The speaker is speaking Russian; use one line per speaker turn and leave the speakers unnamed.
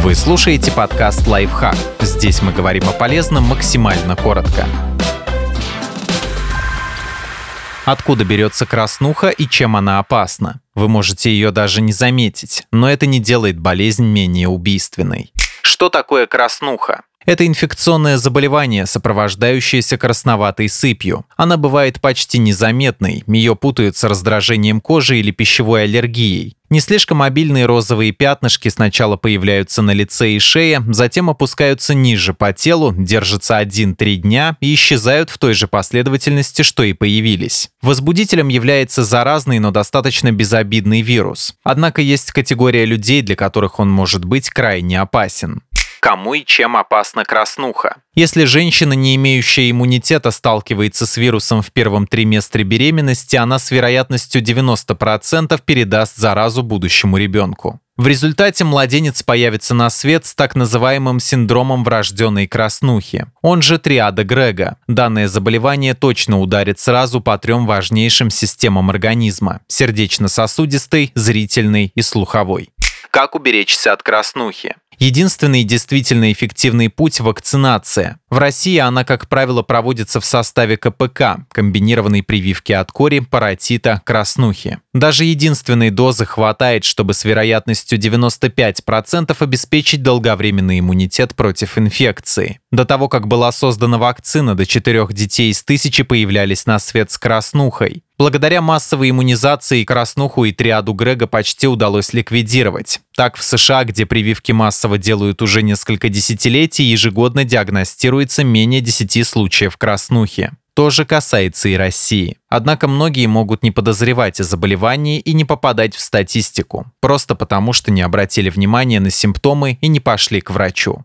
Вы слушаете подкаст «Лайфхак». Здесь мы говорим о полезном максимально коротко. Откуда берется краснуха и чем она опасна? Вы можете ее даже не заметить, но это не делает болезнь менее убийственной. Что такое краснуха? Это инфекционное заболевание, сопровождающееся красноватой сыпью. Она бывает почти незаметной, ее путают с раздражением кожи или пищевой аллергией. Не слишком мобильные розовые пятнышки сначала появляются на лице и шее, затем опускаются ниже по телу, держатся 1-3 дня и исчезают в той же последовательности, что и появились. Возбудителем является заразный, но достаточно безобидный вирус. Однако есть категория людей, для которых он может быть крайне опасен кому и чем опасна краснуха. Если женщина, не имеющая иммунитета, сталкивается с вирусом в первом триместре беременности, она с вероятностью 90% передаст заразу будущему ребенку. В результате младенец появится на свет с так называемым синдромом врожденной краснухи, он же триада Грега. Данное заболевание точно ударит сразу по трем важнейшим системам организма – сердечно-сосудистой, зрительной и слуховой. Как уберечься от краснухи? Единственный действительно эффективный путь – вакцинация. В России она, как правило, проводится в составе КПК – комбинированной прививки от кори, паротита, краснухи. Даже единственной дозы хватает, чтобы с вероятностью 95% обеспечить долговременный иммунитет против инфекции. До того, как была создана вакцина, до четырех детей из тысячи появлялись на свет с краснухой. Благодаря массовой иммунизации краснуху и триаду Грега почти удалось ликвидировать. Так, в США, где прививки массово делают уже несколько десятилетий, ежегодно диагностируется менее 10 случаев краснухи. То же касается и России. Однако многие могут не подозревать о заболевании и не попадать в статистику, просто потому что не обратили внимания на симптомы и не пошли к врачу.